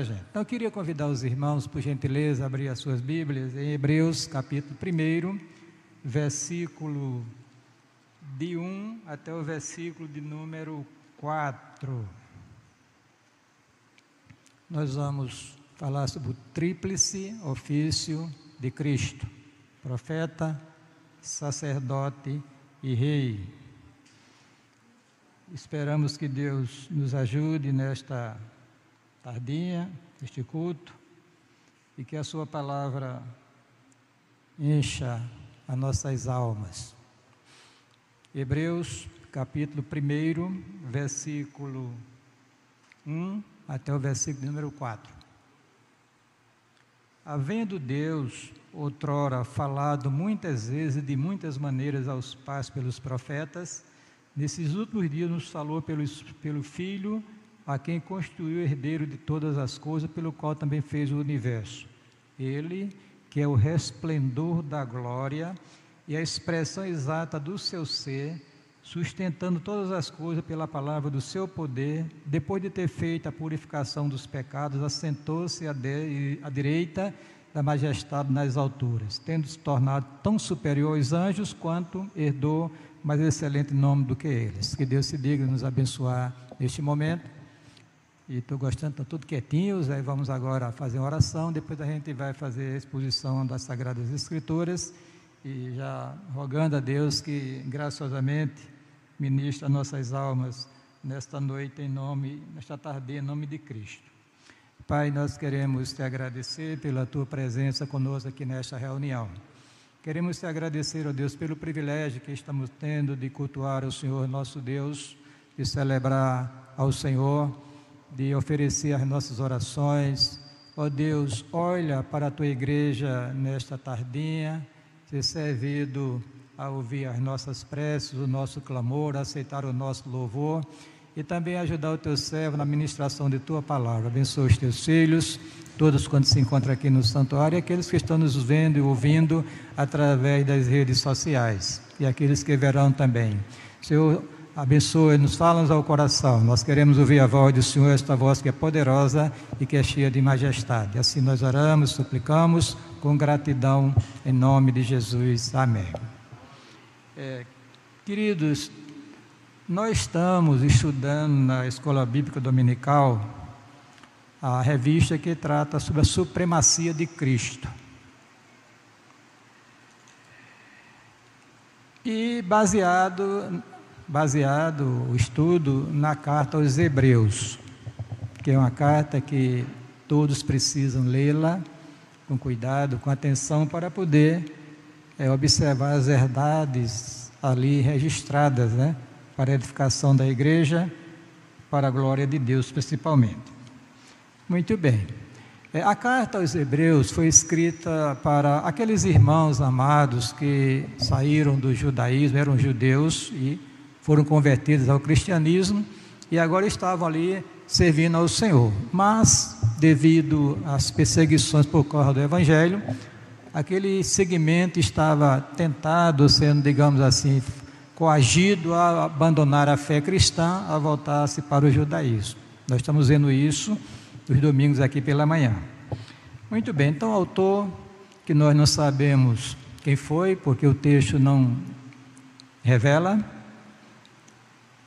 a gente. Então, eu queria convidar os irmãos, por gentileza, a abrir as suas Bíblias em Hebreus, capítulo 1, versículo de 1 até o versículo de número 4. Nós vamos falar sobre o tríplice ofício de Cristo: profeta, sacerdote e rei. Esperamos que Deus nos ajude nesta tardinha, neste culto, e que a Sua palavra encha as nossas almas. Hebreus, capítulo 1, versículo 1 até o versículo número 4. Havendo Deus outrora falado muitas vezes e de muitas maneiras aos pais pelos profetas, nesses últimos dias nos falou pelo, pelo Filho, a quem constituiu o herdeiro de todas as coisas, pelo qual também fez o universo. Ele, que é o resplendor da glória e a expressão exata do seu ser, sustentando todas as coisas pela palavra do seu poder, depois de ter feito a purificação dos pecados, assentou-se à, à direita da majestade nas alturas, tendo se tornado tão superior aos anjos quanto herdou mais excelente nome do que eles. Que Deus se diga nos abençoar neste momento. E estou gostando, estão tudo quietinhos, aí vamos agora fazer uma oração, depois a gente vai fazer a exposição das Sagradas Escrituras e já rogando a Deus que graciosamente ministre as nossas almas nesta noite em nome, nesta tarde em nome de Cristo. Pai, nós queremos te agradecer pela tua presença conosco aqui nesta reunião. Queremos te agradecer, ó Deus, pelo privilégio que estamos tendo de cultuar o Senhor nosso Deus, de celebrar ao Senhor, de oferecer as nossas orações. Ó Deus, olha para a tua igreja nesta tardinha ser servido a ouvir as nossas preces, o nosso clamor, aceitar o nosso louvor e também ajudar o teu servo na ministração de tua palavra. Abençoa os teus filhos, todos quando se encontram aqui no santuário, e aqueles que estão nos vendo e ouvindo através das redes sociais, e aqueles que verão também. Senhor, abençoe, nos fala ao coração. Nós queremos ouvir a voz do Senhor, esta voz que é poderosa e que é cheia de majestade. Assim nós oramos, suplicamos com gratidão em nome de Jesus. Amém. É, queridos, nós estamos estudando na Escola Bíblica Dominical a revista que trata sobre a supremacia de Cristo. E baseado, baseado o estudo na carta aos Hebreus, que é uma carta que todos precisam lê-la com cuidado, com atenção, para poder é, observar as verdades ali registradas, né? Para a edificação da igreja, para a glória de Deus principalmente. Muito bem. É, a carta aos Hebreus foi escrita para aqueles irmãos amados que saíram do judaísmo, eram judeus e foram convertidos ao cristianismo e agora estavam ali servindo ao Senhor. Mas, devido às perseguições por causa do Evangelho, aquele segmento estava tentado, sendo, digamos assim, coagido a abandonar a fé cristã, a voltar-se para o judaísmo. Nós estamos vendo isso nos domingos aqui pela manhã. Muito bem, então o autor, que nós não sabemos quem foi, porque o texto não revela,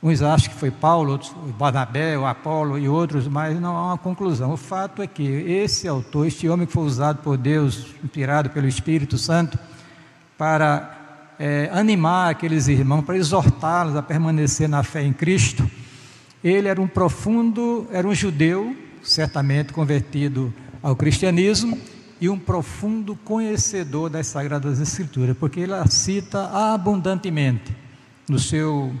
Uns acham que foi Paulo, outros Barnabé, o Apolo e outros, mas não há uma conclusão. O fato é que esse autor, este homem que foi usado por Deus, inspirado pelo Espírito Santo, para é, animar aqueles irmãos, para exortá-los a permanecer na fé em Cristo, ele era um profundo, era um judeu, certamente convertido ao cristianismo, e um profundo conhecedor das Sagradas Escrituras, porque ele a cita abundantemente no seu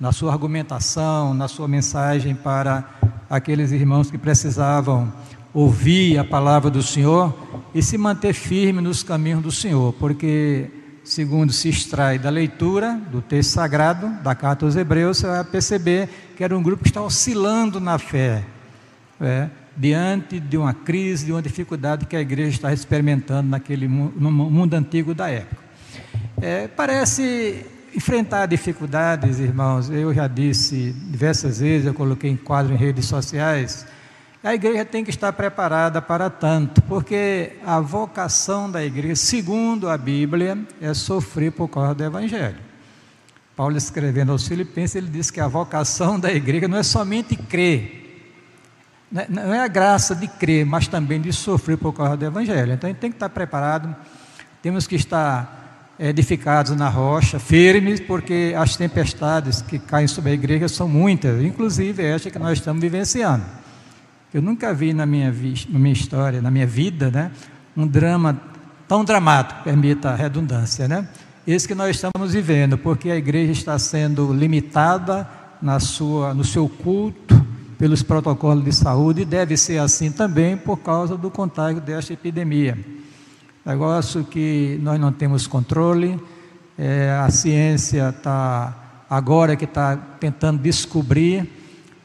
na sua argumentação, na sua mensagem para aqueles irmãos que precisavam ouvir a palavra do Senhor e se manter firme nos caminhos do Senhor, porque, segundo se extrai da leitura do texto sagrado, da carta aos Hebreus, você vai perceber que era um grupo que está oscilando na fé, é, diante de uma crise, de uma dificuldade que a igreja está experimentando naquele no mundo antigo da época. É, parece enfrentar dificuldades, irmãos, eu já disse diversas vezes, eu coloquei em quadro em redes sociais, A igreja tem que estar preparada para tanto, porque a vocação da igreja, segundo a Bíblia, é sofrer por causa do Evangelho. Paulo escrevendo aos Filipenses, ele diz que a vocação da igreja não é somente crer, né, não é a graça de crer, mas também de sofrer por causa do Evangelho. Então a gente tem que estar preparado, temos que estar edificados na rocha, firmes, porque as tempestades que caem sobre a igreja são muitas, inclusive esta que nós estamos vivenciando. Eu nunca vi na minha, na minha história, na minha vida, né, um drama tão dramático, permita a redundância, né? Esse que nós estamos vivendo, porque a igreja está sendo limitada na sua, no seu culto pelos protocolos de saúde e deve ser assim também por causa do contágio desta epidemia. Negócio que nós não temos controle, é, a ciência está agora que está tentando descobrir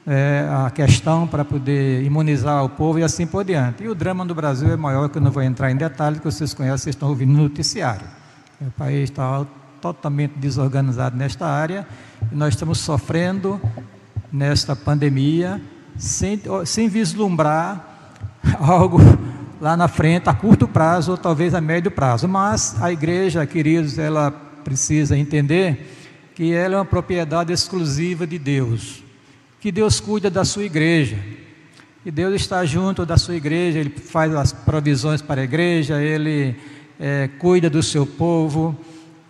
é, a questão para poder imunizar o povo e assim por diante. E o drama do Brasil é maior, que eu não vou entrar em detalhes, que vocês conhecem, vocês estão ouvindo no noticiário. O país está totalmente desorganizado nesta área e nós estamos sofrendo nesta pandemia sem, sem vislumbrar algo lá na frente, a curto prazo ou talvez a médio prazo. Mas a igreja, queridos, ela precisa entender que ela é uma propriedade exclusiva de Deus que Deus cuida da sua igreja. E Deus está junto da sua igreja, Ele faz as provisões para a igreja, Ele é, cuida do seu povo,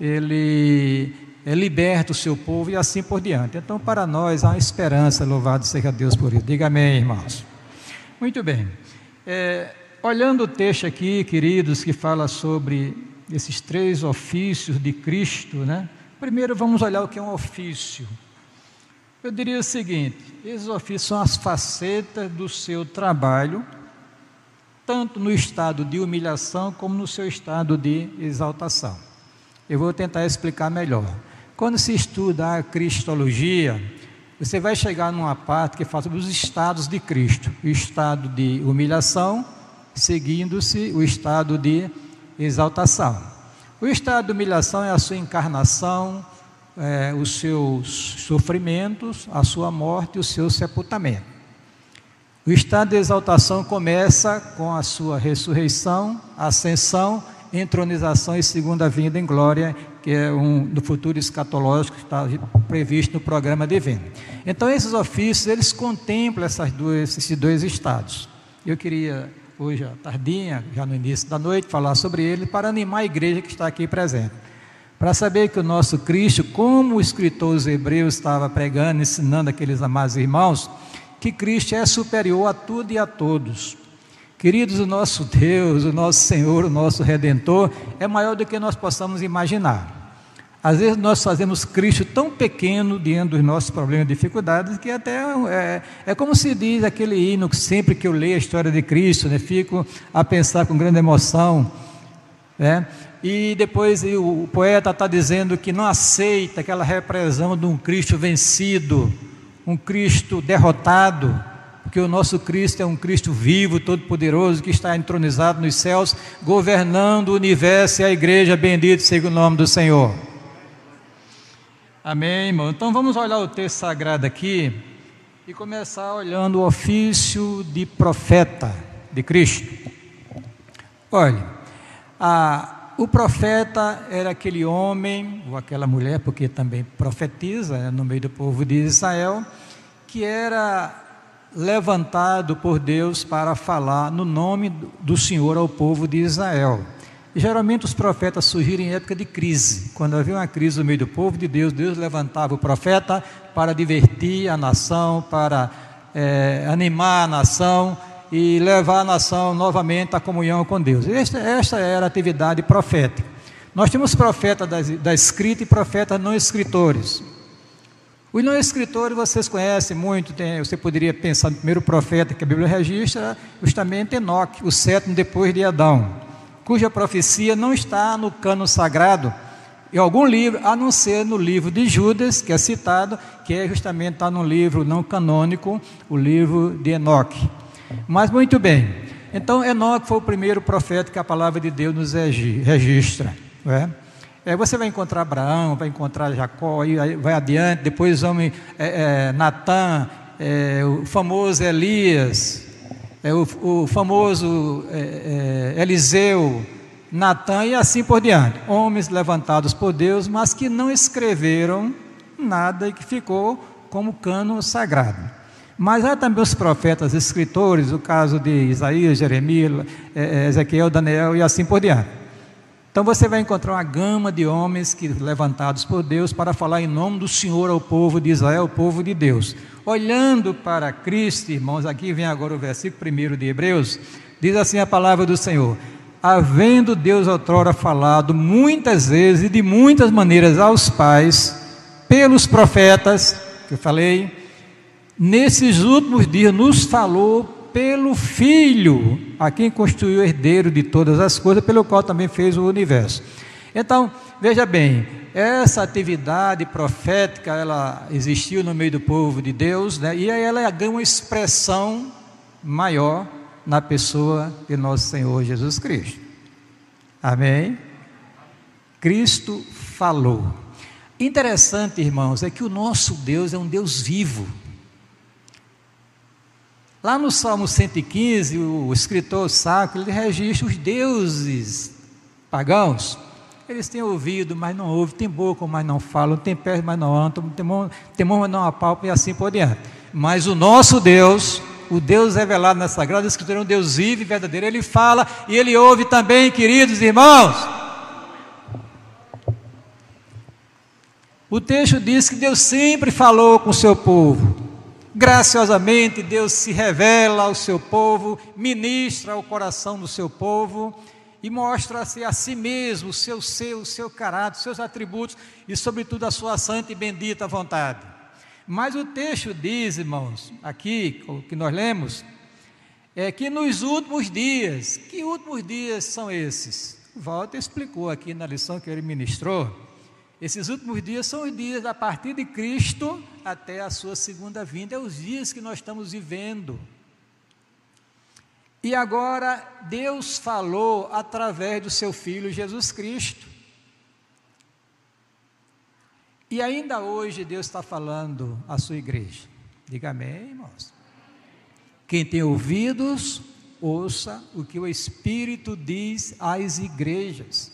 Ele é, liberta o seu povo e assim por diante. Então, para nós, há esperança, louvado seja Deus por isso. Diga amém, irmãos. Muito bem. É, olhando o texto aqui, queridos, que fala sobre esses três ofícios de Cristo, né? Primeiro vamos olhar o que é um ofício. Eu diria o seguinte: esses ofícios são as facetas do seu trabalho, tanto no estado de humilhação como no seu estado de exaltação. Eu vou tentar explicar melhor. Quando se estuda a cristologia, você vai chegar numa parte que fala sobre os estados de Cristo: o estado de humilhação, seguindo-se o estado de exaltação. O estado de humilhação é a sua encarnação, é, os seus sofrimentos, a sua morte e o seu sepultamento. O estado de exaltação começa com a sua ressurreição, ascensão, entronização e segunda vinda em glória, que é um do futuro escatológico que está previsto no programa divino. Então esses ofícios eles contemplam essas duas, esses dois estados. Eu queria hoje à tardinha, já no início da noite, falar sobre ele para animar a igreja que está aqui presente para saber que o nosso Cristo, como o escritor dos Hebreus estava pregando, ensinando aqueles amados irmãos, que Cristo é superior a tudo e a todos. Queridos, o nosso Deus, o nosso Senhor, o nosso Redentor é maior do que nós possamos imaginar. Às vezes nós fazemos Cristo tão pequeno diante dos nossos problemas e dificuldades que até é, é como se diz aquele hino que sempre que eu leio a história de Cristo, né, fico a pensar com grande emoção. Né? E depois o poeta está dizendo que não aceita aquela repressão de um Cristo vencido, um Cristo derrotado, porque o nosso Cristo é um Cristo vivo, todo-poderoso, que está entronizado nos céus, governando o universo e a igreja, bendito seja o nome do Senhor. Amém, irmão? Então vamos olhar o texto sagrado aqui e começar olhando o ofício de profeta de Cristo. Olha, a o profeta era aquele homem, ou aquela mulher, porque também profetiza né, no meio do povo de Israel, que era levantado por Deus para falar no nome do Senhor ao povo de Israel. Geralmente os profetas surgiram em época de crise. Quando havia uma crise no meio do povo de Deus, Deus levantava o profeta para divertir a nação, para é, animar a nação e levar a nação novamente à comunhão com Deus. Esta, esta era a atividade profética. Nós temos profetas da, da escrita e profetas não escritores. Os não escritores vocês conhecem muito, tem, você poderia pensar no primeiro profeta que a Bíblia registra, justamente Enoque, o sétimo depois de Adão, cuja profecia não está no cano sagrado, em algum livro, a não ser no livro de Judas, que é citado, que é justamente está no livro não canônico, o livro de Enoque. Mas muito bem. Então, Enoque foi o primeiro profeta que a palavra de Deus nos registra. É? É, você vai encontrar Abraão, vai encontrar Jacó, aí vai adiante, depois homem, é, é, Natan, é, o famoso Elias, é, o, o, famoso é, é, Eliseu, Natan e assim por diante. Homens levantados por Deus, mas que não escreveram nada e que ficou como cano sagrado. Mas há também os profetas escritores, o caso de Isaías, Jeremias, é, é, Ezequiel, Daniel e assim por diante. Então você vai encontrar uma gama de homens que levantados por Deus para falar em nome do Senhor ao povo de Israel, ao povo de Deus. Olhando para Cristo, irmãos, aqui vem agora o versículo 1 de Hebreus, diz assim a palavra do Senhor: Havendo Deus outrora falado muitas vezes e de muitas maneiras aos pais, pelos profetas, que eu falei, nesses últimos dias nos falou pelo Filho, a quem constituiu o herdeiro de todas as coisas, pelo qual também fez o universo. Então, veja bem, essa atividade profética, ela existiu no meio do povo de Deus, né? e aí ela ganha uma expressão maior na pessoa de nosso Senhor Jesus Cristo. Amém? Cristo falou. Interessante, irmãos, é que o nosso Deus é um Deus vivo. Lá no Salmo 115, o escritor Sacro, ele registra os deuses pagãos. Eles têm ouvido, mas não ouvem, têm boca, mas não falam, têm pés, mas não andam, têm mão, têm mão mas não apalpam e assim por diante. Mas o nosso Deus, o Deus revelado na Sagrada Escritura, é um Deus vivo e verdadeiro. Ele fala e ele ouve também, queridos irmãos. O texto diz que Deus sempre falou com o seu povo. Graciosamente, Deus se revela ao seu povo, ministra ao coração do seu povo e mostra-se a si mesmo, o seu ser, o seu caráter, os seus atributos e, sobretudo, a sua santa e bendita vontade. Mas o texto diz, irmãos, aqui, o que nós lemos, é que nos últimos dias, que últimos dias são esses? Walter explicou aqui na lição que ele ministrou esses últimos dias são os dias a partir de Cristo até a sua segunda vinda, é os dias que nós estamos vivendo. E agora Deus falou através do seu filho Jesus Cristo. E ainda hoje Deus está falando à sua igreja. Diga amém, irmãos. Quem tem ouvidos, ouça o que o Espírito diz às igrejas.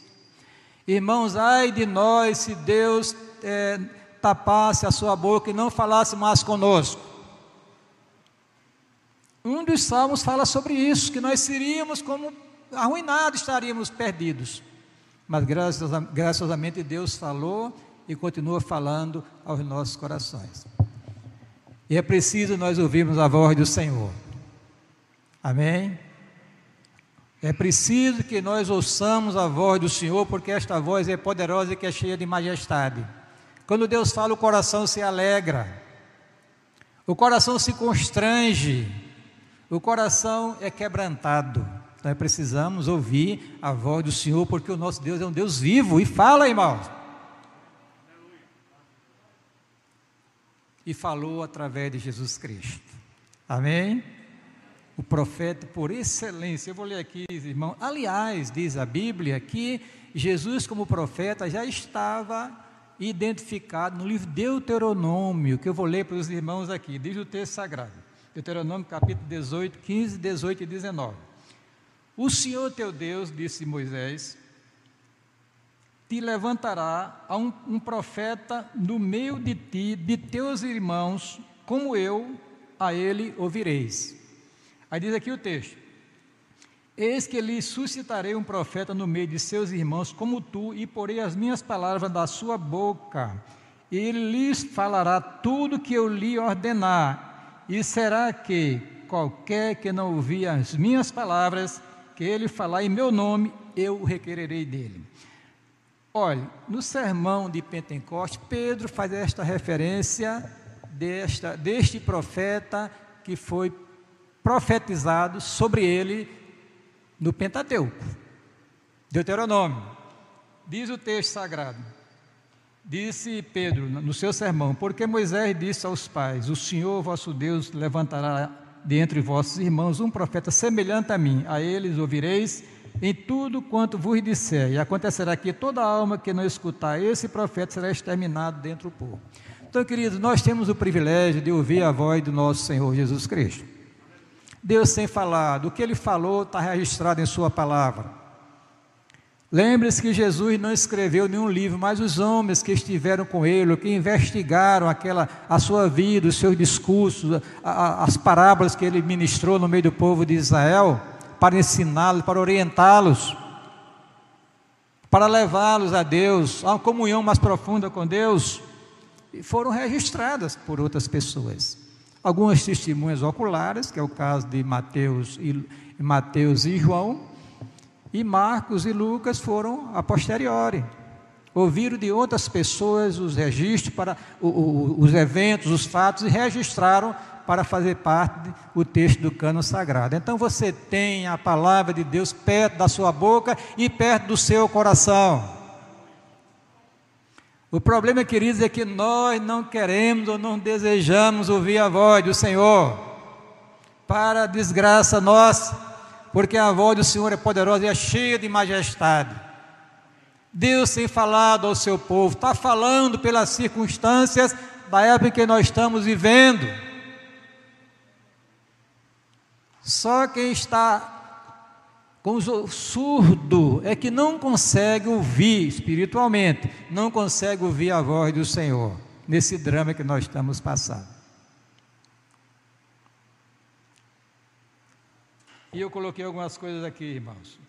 Irmãos, ai de nós se Deus é, tapasse a sua boca e não falasse mais conosco. Um dos salmos fala sobre isso, que nós seríamos como arruinados, estaríamos perdidos. Mas graciosamente Deus falou e continua falando aos nossos corações. E é preciso nós ouvirmos a voz do Senhor. Amém? É preciso que nós ouçamos a voz do Senhor, porque esta voz é poderosa e que é cheia de majestade. Quando Deus fala, o coração se alegra, o coração se constrange, o coração é quebrantado. Nós precisamos ouvir a voz do Senhor, porque o nosso Deus é um Deus vivo e fala, irmãos. E falou através de Jesus Cristo. Amém? O profeta por excelência. Eu vou ler aqui, irmão. Aliás, diz a Bíblia que Jesus, como profeta, já estava identificado no livro Deuteronômio, que eu vou ler para os irmãos aqui, diz o texto sagrado. Deuteronômio capítulo 18, 15, 18 e 19. O Senhor teu Deus, disse Moisés, te levantará a um, um profeta no meio de ti, de teus irmãos, como eu, a ele ouvireis. Aí diz aqui o texto: Eis que lhe suscitarei um profeta no meio de seus irmãos, como tu, e porei as minhas palavras da sua boca. E lhes falará tudo que eu lhe ordenar. E será que qualquer que não ouvir as minhas palavras, que ele falar em meu nome, eu o requererei dele. Olha, no sermão de Pentecostes, Pedro faz esta referência desta, deste profeta que foi profetizado sobre ele no Pentateuco. Deuteronômio. Diz o texto sagrado. Disse Pedro no seu sermão: Porque Moisés disse aos pais: O Senhor vosso Deus levantará de entre vossos irmãos um profeta semelhante a mim. A eles ouvireis em tudo quanto vos disser. E acontecerá que toda alma que não escutar esse profeta será exterminado dentro do povo. Então, queridos, nós temos o privilégio de ouvir a voz do nosso Senhor Jesus Cristo. Deus tem falado, o que ele falou está registrado em Sua palavra. Lembre-se que Jesus não escreveu nenhum livro, mas os homens que estiveram com ele, que investigaram aquela, a sua vida, os seus discursos, a, a, as parábolas que ele ministrou no meio do povo de Israel, para ensiná-los, para orientá-los, para levá-los a Deus, a uma comunhão mais profunda com Deus, foram registradas por outras pessoas. Algumas testemunhas oculares, que é o caso de Mateus e, Mateus e João, e Marcos e Lucas foram a posteriori. Ouviram de outras pessoas os registros para o, o, os eventos, os fatos e registraram para fazer parte do texto do cano sagrado. Então você tem a palavra de Deus perto da sua boca e perto do seu coração. O problema, queridos, é que nós não queremos ou não desejamos ouvir a voz do Senhor, para a desgraça nossa, porque a voz do Senhor é poderosa e é cheia de majestade. Deus tem falado ao seu povo, está falando pelas circunstâncias da época que nós estamos vivendo. Só quem está com o surdo é que não consegue ouvir espiritualmente, não consegue ouvir a voz do Senhor, nesse drama que nós estamos passando. E eu coloquei algumas coisas aqui, irmãos.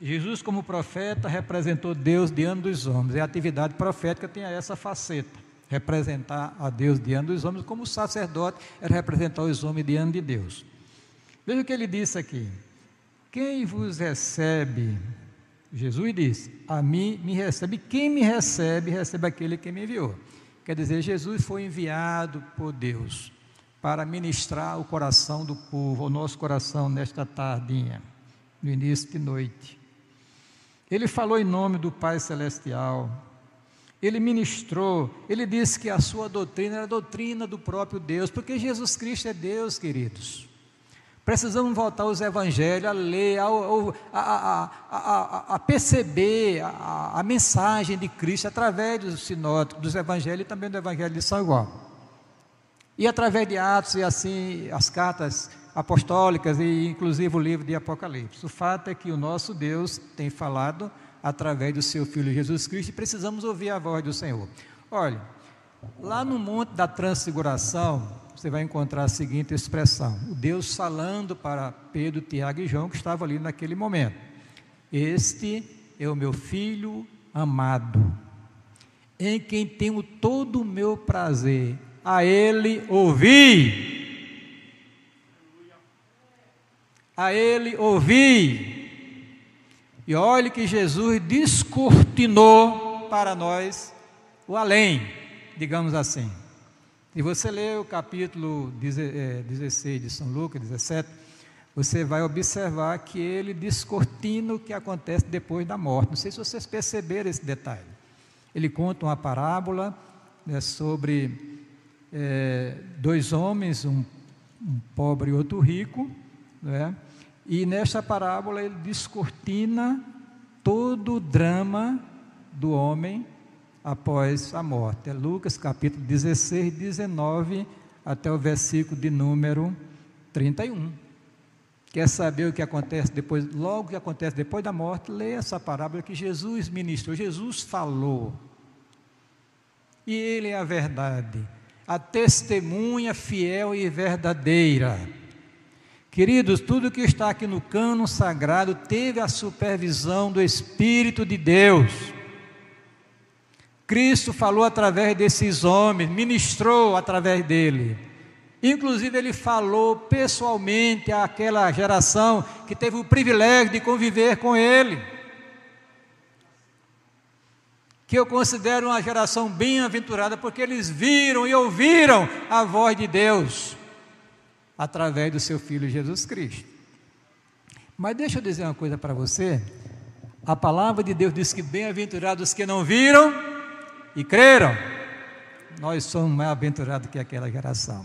Jesus, como profeta, representou Deus diante dos homens. E a atividade profética tem essa faceta: representar a Deus diante dos homens, como o sacerdote era representar os homens diante de Deus. Veja o que ele disse aqui. Quem vos recebe, Jesus disse, a mim me recebe. Quem me recebe, recebe aquele que me enviou. Quer dizer, Jesus foi enviado por Deus para ministrar o coração do povo, o nosso coração nesta tardinha, no início de noite. Ele falou em nome do Pai Celestial, ele ministrou, ele disse que a sua doutrina era a doutrina do próprio Deus, porque Jesus Cristo é Deus, queridos. Precisamos voltar aos evangelhos, a ler, a, a, a, a perceber a, mensagem de Cristo através dos sinóticos, dos evangelhos e também do evangelho de São João. E através de Atos e assim as cartas apostólicas e inclusive o livro de Apocalipse. O fato é que o nosso Deus tem falado através do seu Filho Jesus Cristo e precisamos ouvir a voz do Senhor. Olha, lá no Monte da Transfiguração, você vai encontrar a seguinte expressão: Deus falando para Pedro, Tiago e João, que estavam ali naquele momento: Este é o meu filho amado, em quem tenho todo o meu prazer, a ele ouvi. A ele ouvi. E olhe que Jesus descortinou para nós o além, digamos assim. Se você ler o capítulo 16 é, de São Lucas, 17, você vai observar que ele descortina o que acontece depois da morte. Não sei se vocês perceberam esse detalhe. Ele conta uma parábola né, sobre é, dois homens, um, um, pobre e outro rico, né, e nesta parábola ele descortina todo o drama do homem após a morte. É Lucas capítulo 16, 19 até o versículo de número 31. Quer saber o que acontece depois, logo que acontece depois da morte, leia essa parábola que Jesus ministrou, Jesus falou. E ele é a verdade, a testemunha fiel e verdadeira. Queridos, tudo que está aqui no cano sagrado teve a supervisão do Espírito de Deus. Cristo falou através desses homens, ministrou através dele. Inclusive, ele falou pessoalmente àquela geração que teve o privilégio de conviver com ele. Que eu considero uma geração bem-aventurada, porque eles viram e ouviram a voz de Deus através do seu Filho Jesus Cristo. Mas deixa eu dizer uma coisa para você. A palavra de Deus diz que bem-aventurados que não viram e creram, nós somos mais aventurados que aquela geração.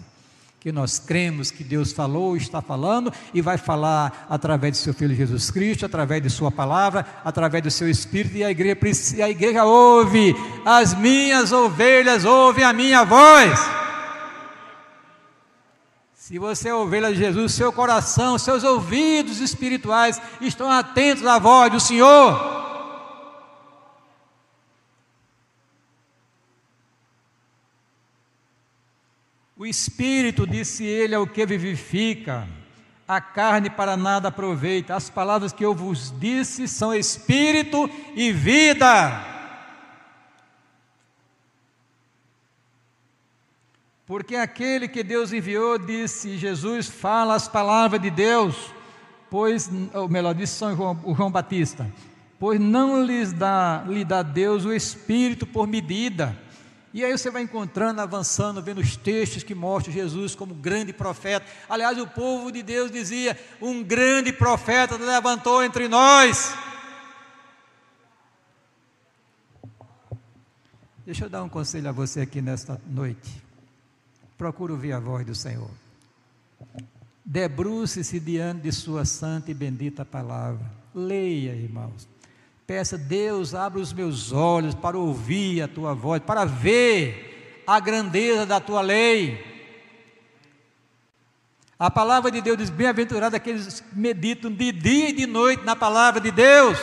Que nós cremos que Deus falou, está falando e vai falar através de seu Filho Jesus Cristo, através de Sua palavra, através do seu Espírito, e a igreja, a igreja ouve, as minhas ovelhas ouvem a minha voz. Se você é ovelha de Jesus, seu coração, seus ouvidos espirituais estão atentos à voz do Senhor. Espírito, disse ele, é o que vivifica, a carne para nada aproveita. As palavras que eu vos disse são espírito e vida. Porque aquele que Deus enviou, disse Jesus, fala as palavras de Deus, pois, ou melhor, disse São João, o João Batista, pois não lhes dá, lhe dá Deus o Espírito por medida e aí você vai encontrando, avançando, vendo os textos que mostram Jesus como grande profeta. Aliás, o povo de Deus dizia: um grande profeta levantou entre nós. Deixa eu dar um conselho a você aqui nesta noite. Procure ouvir a voz do Senhor. Debruce-se diante de Sua santa e bendita palavra. Leia, irmãos. Peça, Deus, abre os meus olhos para ouvir a tua voz, para ver a grandeza da tua lei. A palavra de Deus diz: bem-aventurado aqueles que meditam de dia e de noite na palavra de Deus.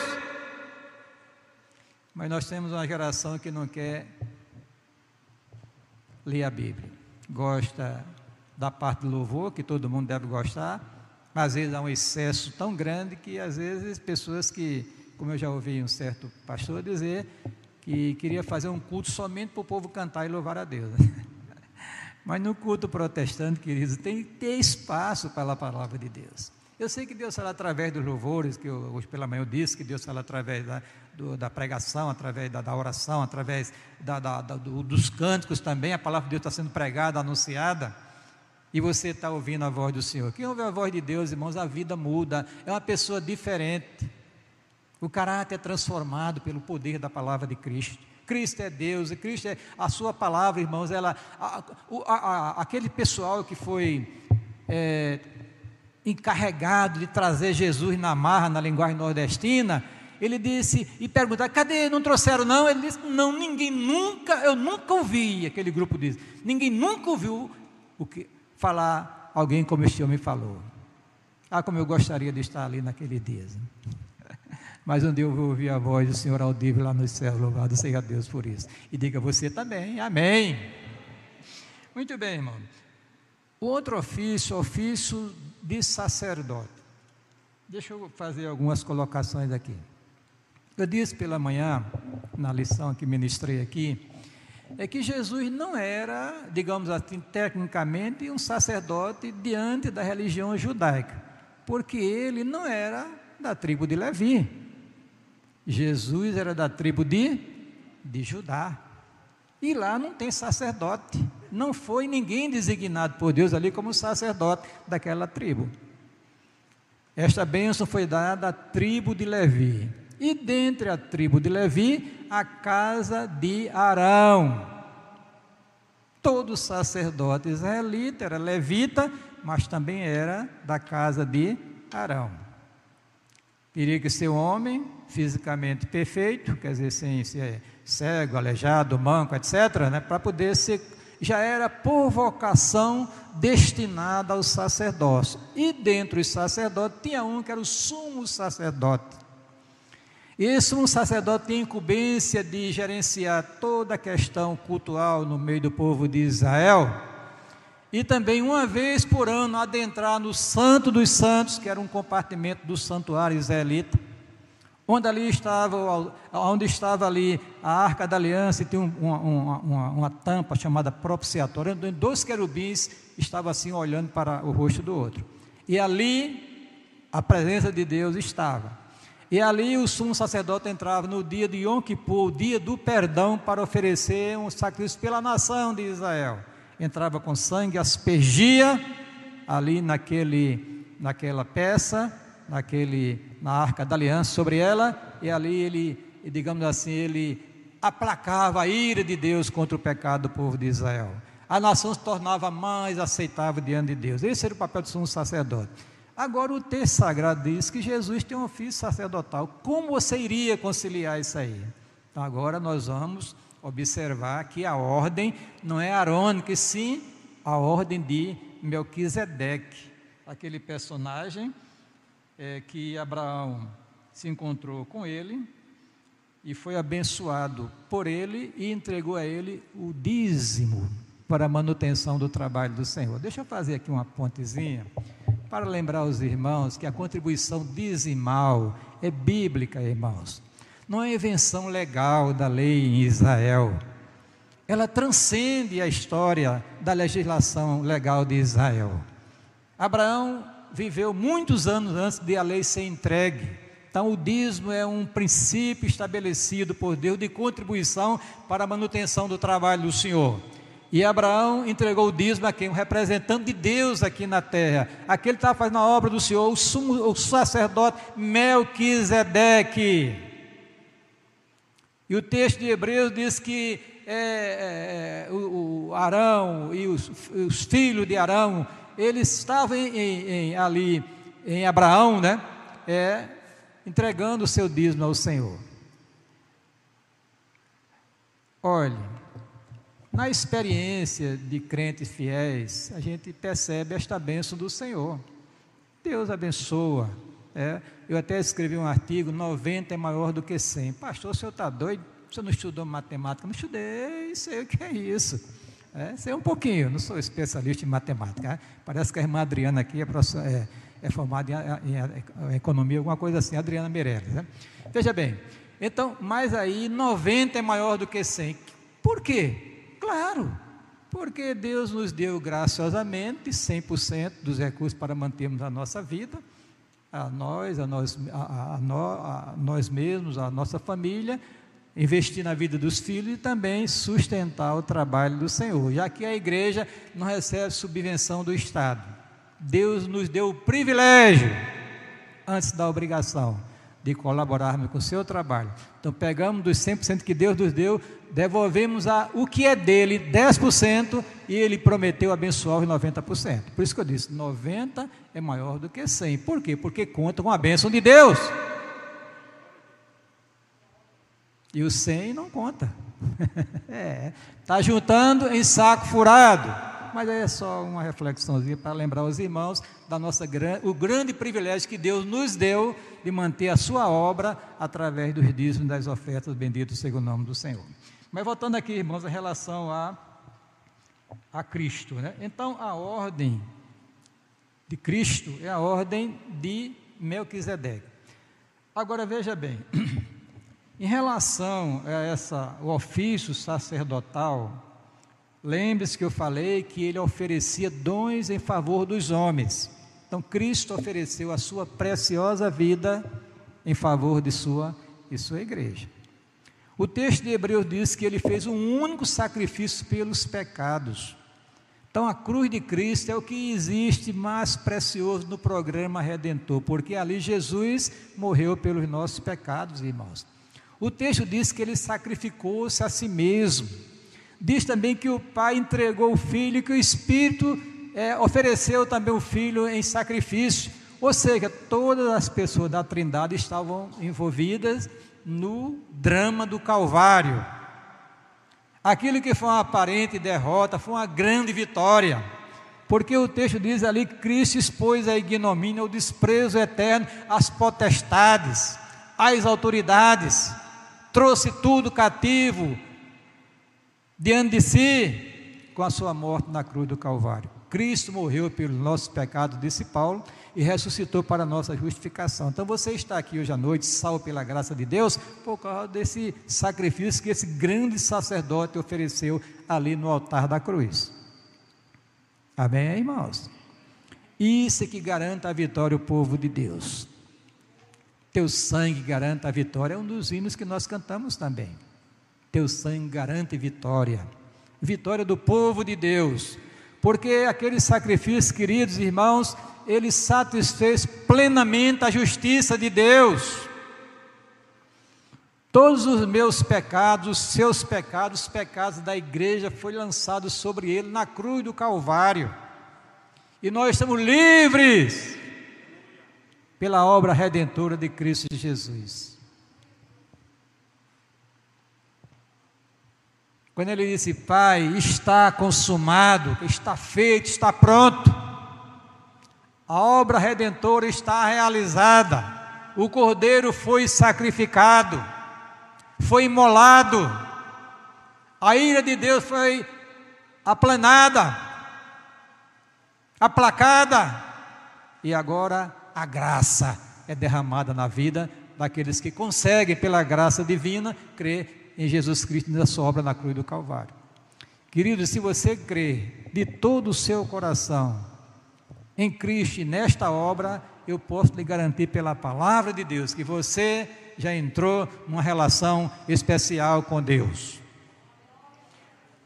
Mas nós temos uma geração que não quer ler a Bíblia. Gosta da parte do louvor, que todo mundo deve gostar, mas às vezes há um excesso tão grande que às vezes pessoas que como eu já ouvi um certo pastor dizer, que queria fazer um culto somente para o povo cantar e louvar a Deus. Mas no culto protestante, queridos, tem que ter espaço para a palavra de Deus. Eu sei que Deus fala através dos louvores, que eu, hoje pela manhã eu disse que Deus fala através da, do, da pregação, através da, da oração, através da, do, dos cânticos também. A palavra de Deus está sendo pregada, anunciada, e você está ouvindo a voz do Senhor. Quem ouve a voz de Deus, irmãos, a vida muda, é uma pessoa diferente. O caráter é transformado pelo poder da palavra de Cristo. Cristo é Deus, e Cristo é a sua palavra, irmãos. Ela, a, a, a, aquele pessoal que foi é, encarregado de trazer Jesus na marra, na linguagem nordestina, ele disse e perguntaram: cadê? Não trouxeram não? Ele disse: não, ninguém nunca, eu nunca ouvi. Aquele grupo diz: ninguém nunca ouviu o que falar alguém como este homem falou. Ah, como eu gostaria de estar ali naquele dia. Mas um dia eu vou ouvir a voz do Senhor audível lá no céu, louvado seja Deus por isso. E diga você também, amém. Muito bem, irmão. O outro ofício, ofício de sacerdote. Deixa eu fazer algumas colocações aqui. Eu disse pela manhã, na lição que ministrei aqui, é que Jesus não era, digamos assim, tecnicamente, um sacerdote diante da religião judaica, porque ele não era da tribo de Levi. Jesus era da tribo de, de Judá. E lá não tem sacerdote. Não foi ninguém designado por Deus ali como sacerdote daquela tribo. Esta bênção foi dada à tribo de Levi. E dentre a tribo de Levi, a casa de Arão. Todo sacerdote israelita era levita, mas também era da casa de Arão. Teria que ser um homem fisicamente perfeito, quer dizer, sem ser cego, aleijado, manco, etc., né, para poder ser, já era por vocação destinada ao sacerdócio. E dentro dos sacerdotes tinha um que era o sumo sacerdote. Esse sumo sacerdote tinha incumbência de gerenciar toda a questão cultural no meio do povo de Israel e também uma vez por ano adentrar no Santo dos Santos, que era um compartimento do santuário israelita, onde ali estava, onde estava ali a Arca da Aliança e tinha uma, uma, uma, uma tampa chamada propiciatória, onde dois querubins estavam assim olhando para o rosto do outro. E ali a presença de Deus estava. E ali o sumo sacerdote entrava no dia de Yom Kippur, o dia do perdão, para oferecer um sacrifício pela nação de Israel entrava com sangue, aspergia ali naquele, naquela peça, naquele, na arca da aliança sobre ela, e ali ele, digamos assim, ele aplacava a ira de Deus contra o pecado do povo de Israel. A nação se tornava mais aceitável diante de Deus. Esse era o papel do sumo sacerdote. Agora o texto sagrado diz que Jesus tem um ofício sacerdotal. Como você iria conciliar isso aí? Então agora nós vamos observar que a ordem não é arônica, sim a ordem de Melquisedeque, aquele personagem é, que Abraão se encontrou com ele e foi abençoado por ele e entregou a ele o dízimo para a manutenção do trabalho do Senhor. Deixa eu fazer aqui uma pontezinha para lembrar os irmãos que a contribuição dizimal é bíblica, irmãos. Não é invenção legal da lei em Israel. Ela transcende a história da legislação legal de Israel. Abraão viveu muitos anos antes de a lei ser entregue. Então, o dízimo é um princípio estabelecido por Deus de contribuição para a manutenção do trabalho do Senhor. E Abraão entregou o dízimo a quem? Um representante de Deus aqui na terra. Aquele que estava fazendo a obra do Senhor, o, sumo, o sacerdote Melquisedeque. E o texto de Hebreus diz que é, é, o, o, Arão e os, os, filhos de Arão, eles estavam em, em, ali em Abraão, né? É, entregando o seu dízimo ao Senhor. Olhe, na experiência de crentes fiéis, a gente percebe esta bênção do Senhor. Deus abençoa. É, eu até escrevi um artigo: 90 é maior do que 100. Pastor, o senhor está doido? Você não estudou matemática? Não estudei, sei o que é isso. É, sei um pouquinho, não sou especialista em matemática. É? Parece que a irmã Adriana aqui é, é é formada em, em, em, economia, alguma coisa assim, Adriana Meirelles. Né? Veja bem, então, mas aí 90 é maior do que 100. Por quê? Claro, porque Deus nos deu graciosamente 100% dos recursos para mantermos a nossa vida, a nós, a nós, a, a, a nós mesmos, a nossa família, investir na vida dos filhos e também sustentar o trabalho do Senhor, já que a igreja não recebe subvenção do Estado. Deus nos deu o privilégio, antes da obrigação, de colaborarmos com o seu trabalho. Então, pegamos dos 100% que Deus nos deu, devolvemos a, o que é dele, 10%, e ele prometeu abençoar os 90%. Por isso que eu disse: 90% é maior do que 100%. Por quê? Porque conta com a bênção de Deus. E o 100 não conta. é, está juntando em saco furado mas é só uma reflexãozinha para lembrar os irmãos da nossa o grande privilégio que Deus nos deu de manter a sua obra através dos dízimos das ofertas benditos segundo o nome do Senhor. Mas voltando aqui, irmãos, em relação a, a Cristo, né? Então a ordem de Cristo é a ordem de Melquisedeque. Agora veja bem, em relação a essa o ofício sacerdotal Lembre-se que eu falei que ele oferecia dons em favor dos homens. Então Cristo ofereceu a sua preciosa vida em favor de sua e sua igreja. O texto de Hebreus diz que ele fez um único sacrifício pelos pecados. Então a cruz de Cristo é o que existe mais precioso no programa redentor, porque ali Jesus morreu pelos nossos pecados, irmãos. O texto diz que ele sacrificou-se a si mesmo. Diz também que o Pai entregou o Filho, que o Espírito é, ofereceu também o Filho em sacrifício. Ou seja, todas as pessoas da Trindade estavam envolvidas no drama do Calvário. Aquilo que foi uma aparente derrota foi uma grande vitória. Porque o texto diz ali que Cristo expôs a ignomínia, o desprezo eterno, as potestades, as autoridades, trouxe tudo cativo, diante de si com a sua morte na cruz do Calvário. Cristo morreu pelos nossos pecados, disse Paulo, e ressuscitou para a nossa justificação. Então você está aqui hoje à noite, salvo pela graça de Deus, por causa desse sacrifício que esse grande sacerdote ofereceu ali no altar da cruz. Amém, irmãos? Isso é que garanta a vitória o povo de Deus. Teu sangue garanta a vitória, é um dos hinos que nós cantamos também. Teu sangue garante vitória, vitória do povo de Deus, porque aquele sacrifício, queridos irmãos, ele satisfez plenamente a justiça de Deus. Todos os meus pecados, os seus pecados, os pecados da igreja foi lançado sobre ele na cruz do Calvário. E nós estamos livres pela obra redentora de Cristo Jesus. Quando ele disse, Pai, está consumado, está feito, está pronto. A obra redentora está realizada. O cordeiro foi sacrificado, foi imolado. A ira de Deus foi aplanada, aplacada. E agora a graça é derramada na vida daqueles que conseguem, pela graça divina, crer em Jesus Cristo na sua obra na cruz do Calvário. Querido, se você crê de todo o seu coração em Cristo e nesta obra, eu posso lhe garantir pela palavra de Deus que você já entrou numa relação especial com Deus.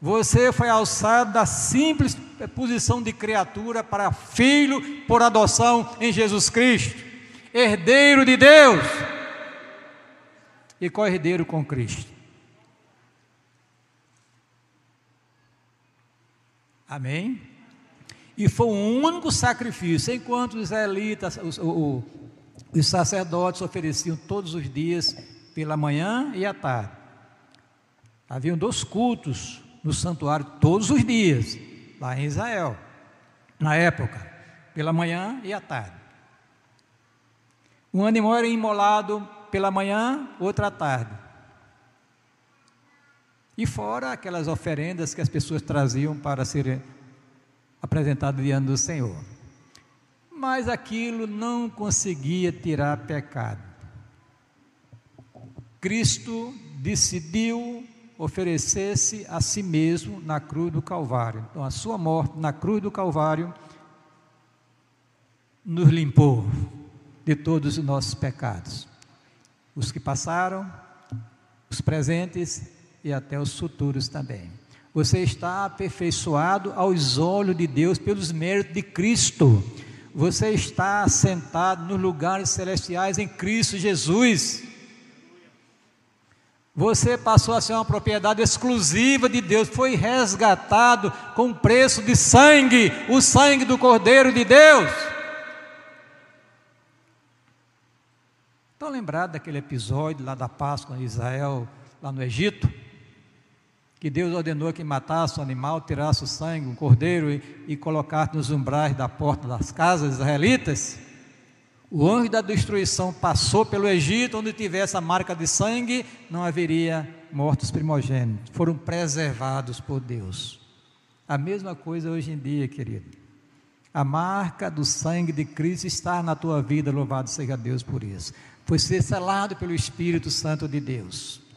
Você foi alçado da simples posição de criatura para filho por adoção em Jesus Cristo, herdeiro de Deus e co-herdeiro com Cristo. Amém? E foi o único sacrifício, enquanto os israelitas, os, os, os sacerdotes ofereciam todos os dias, pela manhã e à tarde. Haviam dois cultos no santuário todos os dias, lá em Israel, na época, pela manhã e à tarde. Um animal era imolado pela manhã, outro à tarde. E fora aquelas oferendas que as pessoas traziam para serem apresentado diante do Senhor. Mas aquilo não conseguia tirar pecado. Cristo decidiu oferecer-se a si mesmo na cruz do Calvário. Então, a sua morte na cruz do Calvário nos limpou de todos os nossos pecados. Os que passaram, os presentes e até os futuros também. Você está aperfeiçoado aos olhos de Deus pelos méritos de Cristo. Você está sentado nos lugares celestiais em Cristo Jesus. Você passou a ser uma propriedade exclusiva de Deus, foi resgatado com preço de sangue, o sangue do Cordeiro de Deus. Estão lembrados daquele episódio lá da Páscoa em Israel, lá no Egito? Que Deus ordenou que matasse o animal, tirasse o sangue, um cordeiro e, e colocasse nos umbrais da porta das casas israelitas, o anjo da destruição passou pelo Egito, onde tivesse a marca de sangue, não haveria mortos primogênitos, foram preservados por Deus. A mesma coisa hoje em dia, querido. A marca do sangue de Cristo está na tua vida, louvado seja Deus por isso. Foi selado pelo Espírito Santo de Deus.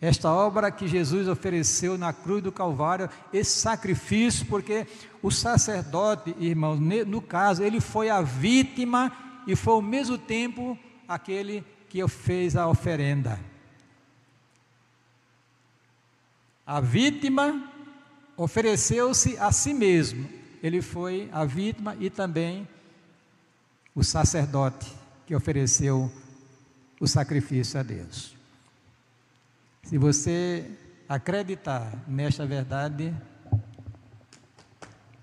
Esta obra que Jesus ofereceu na cruz do Calvário, esse sacrifício, porque o sacerdote, irmãos, no caso, ele foi a vítima e foi ao mesmo tempo aquele que fez a oferenda. A vítima ofereceu-se a si mesmo. Ele foi a vítima e também o sacerdote que ofereceu o sacrifício a Deus. Se você acreditar nesta verdade, a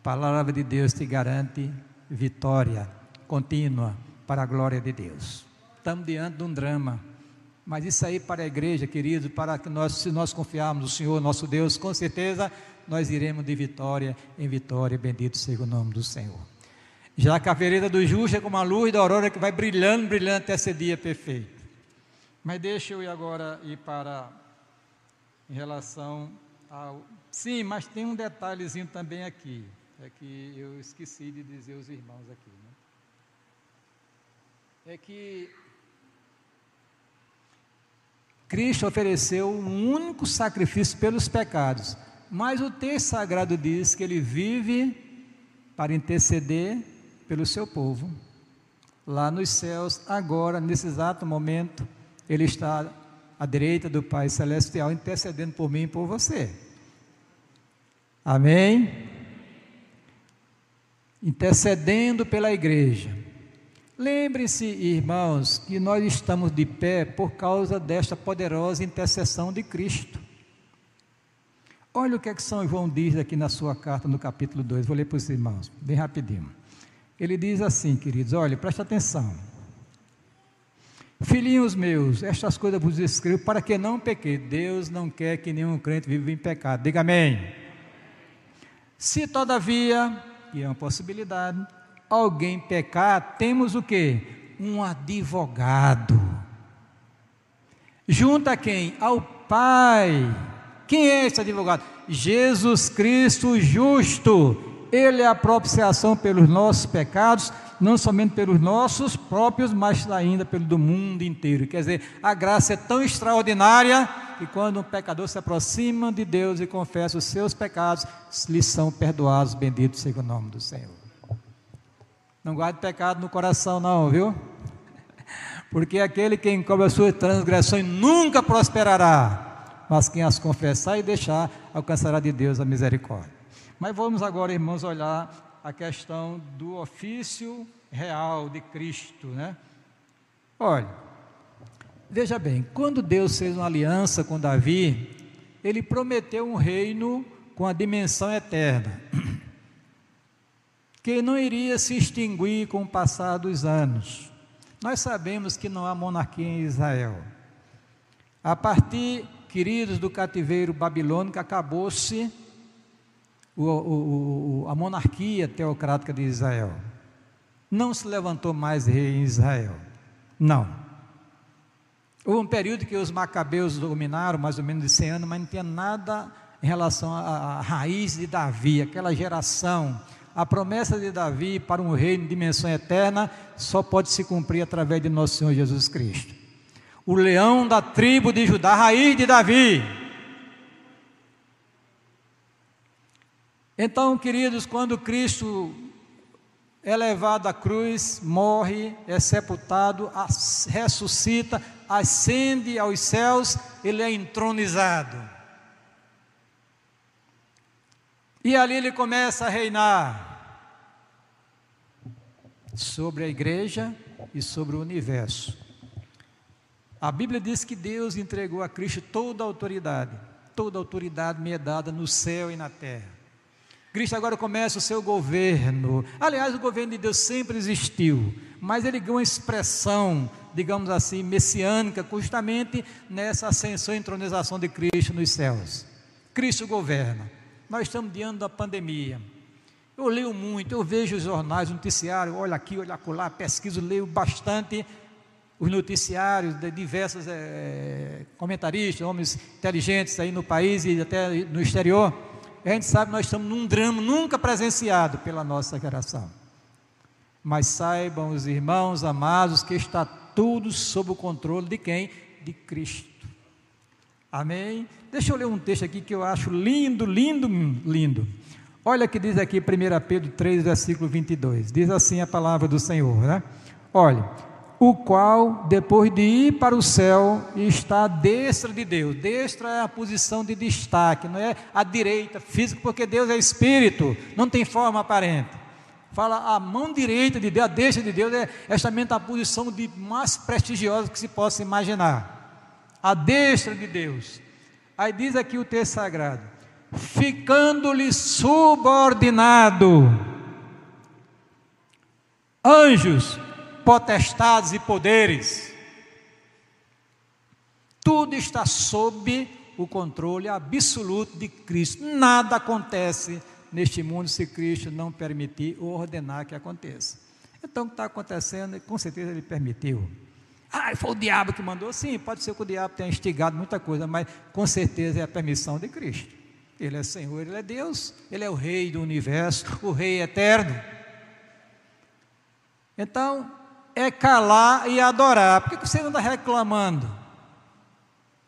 palavra de Deus te garante vitória contínua para a glória de Deus. Estamos diante de um drama, mas isso aí para a igreja, querido, para que nós, se nós confiarmos no Senhor, nosso Deus, com certeza nós iremos de vitória em vitória, bendito seja o nome do Senhor. Já que a vereda do justo é como a luz da aurora que vai brilhando, brilhando até esse dia perfeito. Mas deixa eu ir agora ir para em relação ao. Sim, mas tem um detalhezinho também aqui. É que eu esqueci de dizer aos irmãos aqui. Né? É que Cristo ofereceu um único sacrifício pelos pecados, mas o texto sagrado diz que ele vive para interceder pelo seu povo. Lá nos céus, agora, nesse exato momento, ele está à direita do Pai Celestial, intercedendo por mim e por você. Amém? Intercedendo pela igreja. Lembre-se, irmãos, que nós estamos de pé por causa desta poderosa intercessão de Cristo. Olha o que é que São João diz aqui na sua carta, no capítulo 2. Vou ler para os irmãos, bem rapidinho. Ele diz assim, queridos, olha, presta atenção. Filhinhos meus, estas coisas vos escrevo para que não pequei. Deus não quer que nenhum crente viva em pecado. Diga amém. Se todavia, e é uma possibilidade, alguém pecar, temos o que? Um advogado. Junto a quem? Ao Pai. Quem é esse advogado? Jesus Cristo justo. Ele é a propiciação pelos nossos pecados, não somente pelos nossos próprios, mas ainda pelo do mundo inteiro. Quer dizer, a graça é tão extraordinária que quando um pecador se aproxima de Deus e confessa os seus pecados, lhes são perdoados, benditos seja o nome do Senhor. Não guarde pecado no coração, não, viu? Porque aquele que encobre as suas transgressões nunca prosperará, mas quem as confessar e deixar alcançará de Deus a misericórdia. Mas vamos agora, irmãos, olhar a questão do ofício real de Cristo, né? Olha, veja bem, quando Deus fez uma aliança com Davi, ele prometeu um reino com a dimensão eterna que não iria se extinguir com o passar dos anos. Nós sabemos que não há monarquia em Israel. A partir, queridos, do cativeiro babilônico, acabou-se a monarquia teocrática de Israel. Não se levantou mais rei em Israel. Não. Houve um período que os macabeus dominaram, mais ou menos de 100 anos, mas não tinha nada em relação à, à raiz de Davi, aquela geração a promessa de Davi para um reino de dimensão eterna só pode se cumprir através de nosso Senhor Jesus Cristo. O leão da tribo de Judá, raiz de Davi. Então, queridos, quando Cristo é levado à cruz, morre, é sepultado, ressuscita, ascende aos céus, ele é entronizado. E ali ele começa a reinar sobre a igreja e sobre o universo. A Bíblia diz que Deus entregou a Cristo toda a autoridade, toda a autoridade me é dada no céu e na terra. Cristo agora começa o seu governo. Aliás, o governo de Deus sempre existiu, mas ele ganhou uma expressão, digamos assim, messiânica, justamente nessa ascensão e entronização de Cristo nos céus. Cristo governa. Nós estamos diante da pandemia. Eu leio muito, eu vejo os jornais, o noticiário, olha aqui, olha acolá, pesquiso, leio bastante os noticiários de diversos é, comentaristas, homens inteligentes aí no país e até no exterior. A gente sabe nós estamos num drama nunca presenciado pela nossa geração. Mas saibam os irmãos amados que está tudo sob o controle de quem? De Cristo. Amém? Deixa eu ler um texto aqui que eu acho lindo, lindo, lindo. Olha que diz aqui 1 Pedro 3, versículo 22. Diz assim a palavra do Senhor, né? Olha, o qual, depois de ir para o céu, está à destra de Deus. Destra é a posição de destaque, não é a direita, física, porque Deus é espírito, não tem forma aparente. Fala a mão direita de Deus, a destra de Deus é justamente a posição de mais prestigiosa que se possa imaginar a destra de Deus. Aí diz aqui o texto sagrado: ficando-lhe subordinado, anjos, potestades e poderes, tudo está sob o controle absoluto de Cristo. Nada acontece neste mundo se Cristo não permitir ou ordenar que aconteça. Então, o que está acontecendo, com certeza ele permitiu. Ah, foi o diabo que mandou? Sim, pode ser que o diabo tenha instigado muita coisa, mas com certeza é a permissão de Cristo. Ele é Senhor, Ele é Deus, Ele é o Rei do universo, o Rei eterno. Então, é calar e adorar. Por que você anda reclamando?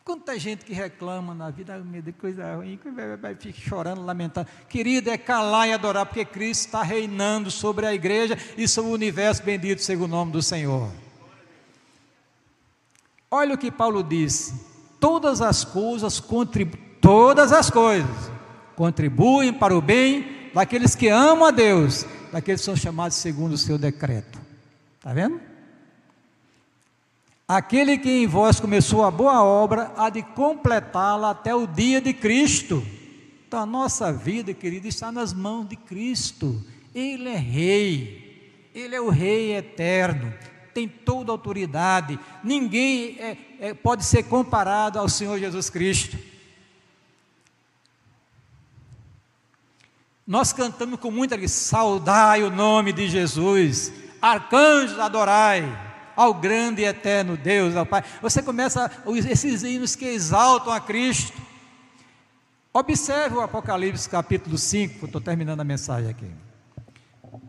Quanta gente que reclama na vida, Deus, coisa ruim, fica chorando, lamentando. Querido, é calar e adorar, porque Cristo está reinando sobre a igreja e sobre o universo bendito, segundo o nome do Senhor. Olha o que Paulo disse: todas as coisas todas as coisas contribuem para o bem daqueles que amam a Deus, daqueles que são chamados segundo o seu decreto. Está vendo? Aquele que em vós começou a boa obra, há de completá-la até o dia de Cristo. Então a nossa vida, querido, está nas mãos de Cristo. Ele é Rei, Ele é o Rei eterno tem toda a autoridade, ninguém é, é, pode ser comparado ao Senhor Jesus Cristo. Nós cantamos com muita alegria, saudai o nome de Jesus, arcanjos adorai, ao grande e eterno Deus, ao Pai. Você começa esses hinos que exaltam a Cristo. Observe o Apocalipse capítulo 5, estou terminando a mensagem aqui.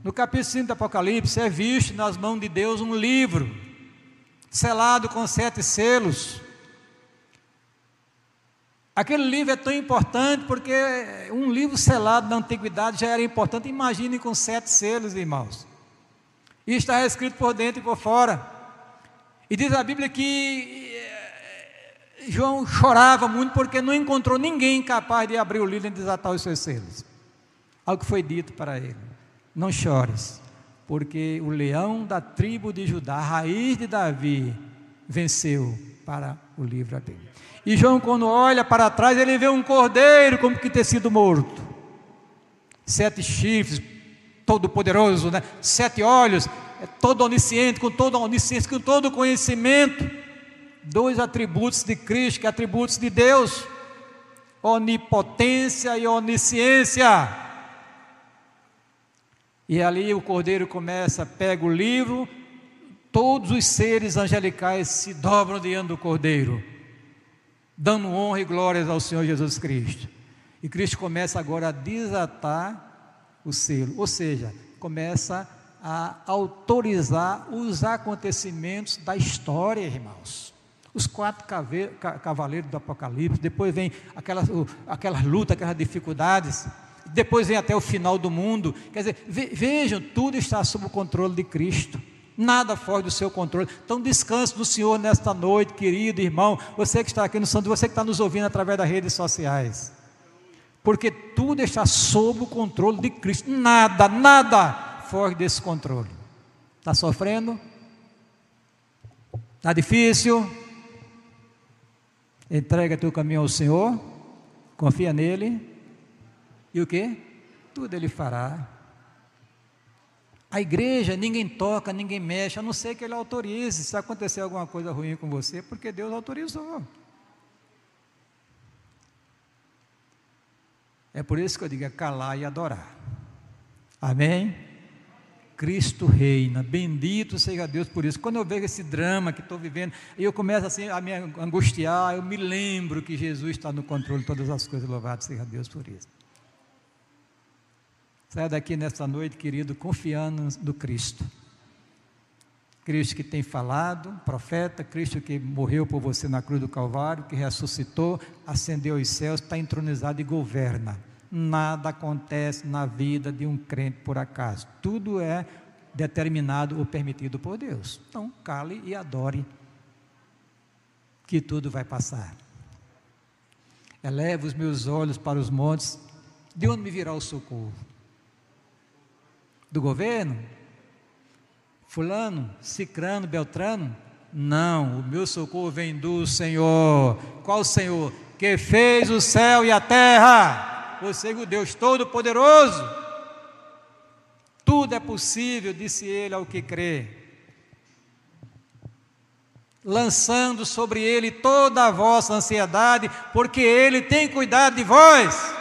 No capítulo 5 do Apocalipse é visto nas mãos de Deus um livro, selado com sete selos. Aquele livro é tão importante porque um livro selado na antiguidade já era importante. Imagine com sete selos, irmãos. E está escrito por dentro e por fora. E diz a Bíblia que eh, João chorava muito porque não encontrou ninguém capaz de abrir o livro e desatar os seus selos. Algo foi dito para ele: Não chores, porque o leão da tribo de Judá, raiz de Davi, venceu para o livro dele. E João, quando olha para trás, ele vê um cordeiro como que ter sido morto. Sete chifres, todo poderoso, né? sete olhos, é todo onisciente, com toda onisciência, com todo conhecimento. Dois atributos de Cristo, que atributos de Deus: onipotência e onisciência. E ali o cordeiro começa, pega o livro, todos os seres angelicais se dobram diante do cordeiro dando honra e glórias ao Senhor Jesus Cristo. E Cristo começa agora a desatar o selo, ou seja, começa a autorizar os acontecimentos da história, irmãos. Os quatro cavaleiros do Apocalipse, depois vem aquelas, aquelas lutas, aquelas dificuldades, depois vem até o final do mundo. Quer dizer, vejam, tudo está sob o controle de Cristo nada foge do seu controle. Então descanse no Senhor nesta noite, querido irmão, você que está aqui no Santo, você que está nos ouvindo através das redes sociais. Porque tudo está sob o controle de Cristo. Nada, nada foge desse controle. Está sofrendo? Está difícil? Entrega teu caminho ao Senhor, confia nele, e o que? Tudo ele fará. A igreja, ninguém toca, ninguém mexe, a não ser que ele autorize. Se acontecer alguma coisa ruim com você, porque Deus autorizou. É por isso que eu digo: é calar e adorar. Amém? Cristo reina, bendito seja Deus por isso. Quando eu vejo esse drama que estou vivendo, eu começo assim a me angustiar, eu me lembro que Jesus está no controle de todas as coisas, louvado seja Deus por isso. Saia daqui nesta noite, querido, confiando no Cristo. Cristo que tem falado, profeta, Cristo que morreu por você na cruz do Calvário, que ressuscitou, ascendeu aos céus, está entronizado e governa. Nada acontece na vida de um crente por acaso. Tudo é determinado ou permitido por Deus. Então, cale e adore, que tudo vai passar. Eleva os meus olhos para os montes, de onde me virá o socorro? do governo? Fulano, Cicrano, Beltrano? Não, o meu socorro vem do Senhor. Qual Senhor? Que fez o céu e a terra. Você, o Deus Todo-Poderoso. Tudo é possível, disse ele ao que crê. Lançando sobre ele toda a vossa ansiedade, porque ele tem cuidado de vós.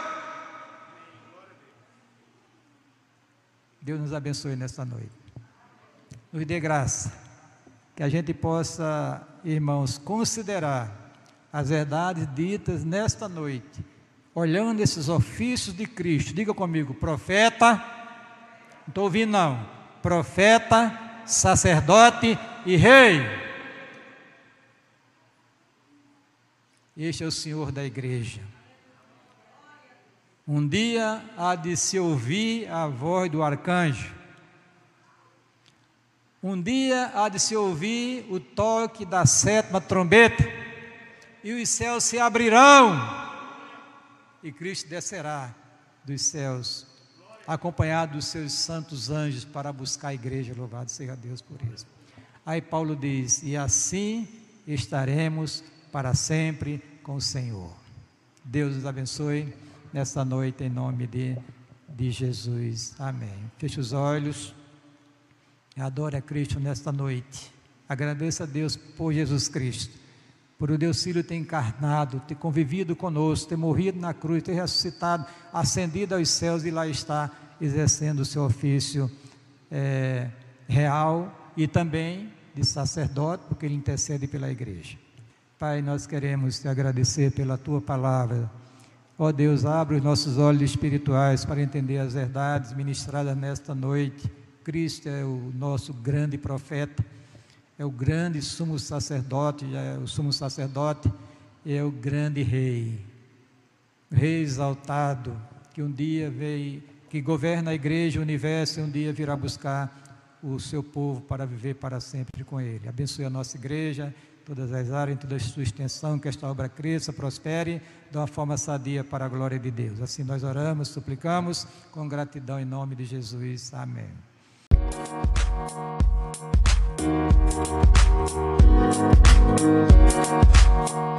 Deus nos abençoe nesta noite. Nos dê graça. Que a gente possa, irmãos, considerar as verdades ditas nesta noite, olhando esses ofícios de Cristo. Diga comigo, profeta, não estou ouvindo não, profeta, sacerdote e rei. Este é o Senhor da igreja. Um dia há de se ouvir a voz do arcanjo. Um dia há de se ouvir o toque da sétima trombeta, e os céus se abrirão, e Cristo descerá dos céus, acompanhado dos seus santos anjos, para buscar a igreja. Louvado seja Deus por isso. Aí Paulo diz: E assim estaremos para sempre com o Senhor. Deus nos abençoe nesta noite, em nome de, de Jesus. Amém. Feche os olhos. Adore a Cristo nesta noite. Agradeça a Deus por Jesus Cristo. por o Deus Filho ter encarnado, ter convivido conosco, ter morrido na cruz, ter ressuscitado, ascendido aos céus e lá está exercendo o seu ofício é, real e também de sacerdote, porque ele intercede pela igreja. Pai, nós queremos te agradecer pela tua palavra. Ó Deus, abre os nossos olhos espirituais para entender as verdades ministradas nesta noite. Cristo é o nosso grande profeta é o grande sumo sacerdote, é o sumo sacerdote é o grande rei, rei exaltado, que um dia veio, que governa a igreja, o universo, e um dia virá buscar o seu povo para viver para sempre com ele. Abençoe a nossa igreja, todas as áreas, em toda a sua extensão, que esta obra cresça, prospere de uma forma sadia para a glória de Deus. Assim nós oramos, suplicamos, com gratidão em nome de Jesus. Amém. Thank